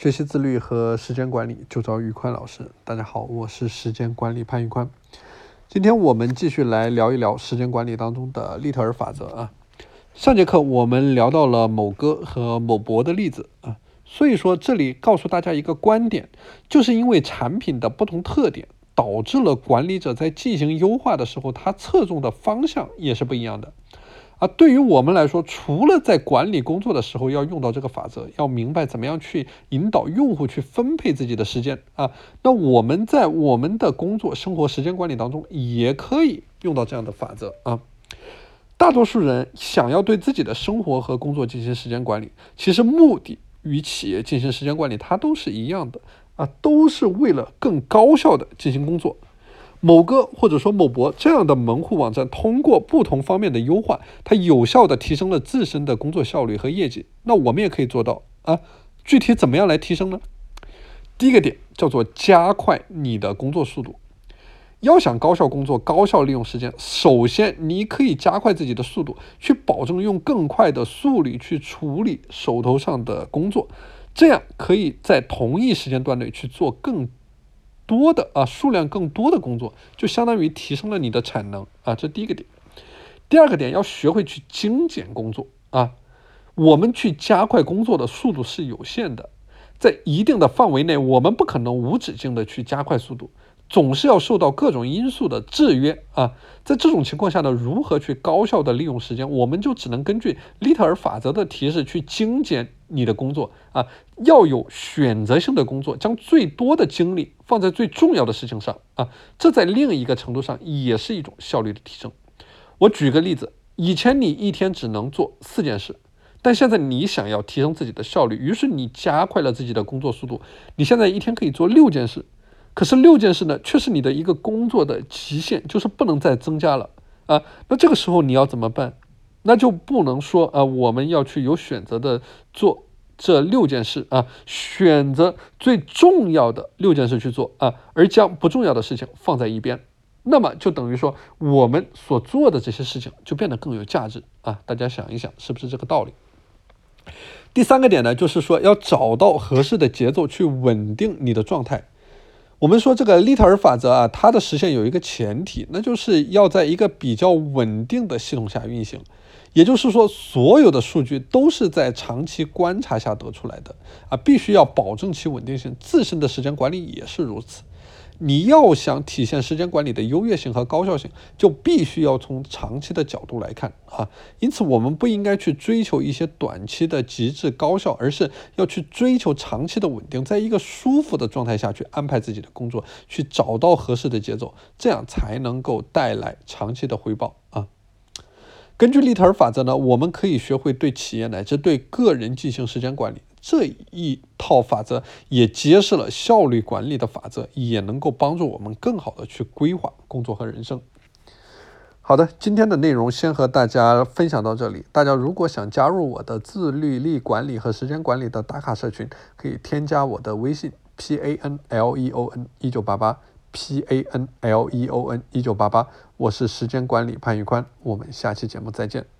学习自律和时间管理就找宇宽老师。大家好，我是时间管理潘宇宽。今天我们继续来聊一聊时间管理当中的利特尔法则啊。上节课我们聊到了某哥和某博的例子啊，所以说这里告诉大家一个观点，就是因为产品的不同特点，导致了管理者在进行优化的时候，他侧重的方向也是不一样的。啊，对于我们来说，除了在管理工作的时候要用到这个法则，要明白怎么样去引导用户去分配自己的时间啊，那我们在我们的工作、生活时间管理当中也可以用到这样的法则啊。大多数人想要对自己的生活和工作进行时间管理，其实目的与企业进行时间管理它都是一样的啊，都是为了更高效的进行工作。某个或者说某博这样的门户网站，通过不同方面的优化，它有效的提升了自身的工作效率和业绩。那我们也可以做到啊。具体怎么样来提升呢？第一个点叫做加快你的工作速度。要想高效工作、高效利用时间，首先你可以加快自己的速度，去保证用更快的速率去处理手头上的工作，这样可以在同一时间段内去做更。多的啊，数量更多的工作，就相当于提升了你的产能啊，这第一个点。第二个点，要学会去精简工作啊。我们去加快工作的速度是有限的，在一定的范围内，我们不可能无止境的去加快速度。总是要受到各种因素的制约啊，在这种情况下呢，如何去高效的利用时间，我们就只能根据利特尔法则的提示去精简你的工作啊，要有选择性的工作，将最多的精力放在最重要的事情上啊，这在另一个程度上也是一种效率的提升。我举个例子，以前你一天只能做四件事，但现在你想要提升自己的效率，于是你加快了自己的工作速度，你现在一天可以做六件事。可是六件事呢，却是你的一个工作的极限，就是不能再增加了啊。那这个时候你要怎么办？那就不能说啊，我们要去有选择的做这六件事啊，选择最重要的六件事去做啊，而将不重要的事情放在一边。那么就等于说，我们所做的这些事情就变得更有价值啊。大家想一想，是不是这个道理？第三个点呢，就是说要找到合适的节奏去稳定你的状态。我们说这个利特尔法则啊，它的实现有一个前提，那就是要在一个比较稳定的系统下运行，也就是说，所有的数据都是在长期观察下得出来的啊，必须要保证其稳定性，自身的时间管理也是如此。你要想体现时间管理的优越性和高效性，就必须要从长期的角度来看啊。因此，我们不应该去追求一些短期的极致高效，而是要去追求长期的稳定，在一个舒服的状态下去安排自己的工作，去找到合适的节奏，这样才能够带来长期的回报啊。根据利特尔法则呢，我们可以学会对企业乃至对个人进行时间管理。这一套法则也揭示了效率管理的法则，也能够帮助我们更好的去规划工作和人生。好的，今天的内容先和大家分享到这里。大家如果想加入我的自律力管理和时间管理的打卡社群，可以添加我的微信 p a n l e o n 一九八八 p a n l e o n 一九八八，我是时间管理潘玉宽，我们下期节目再见。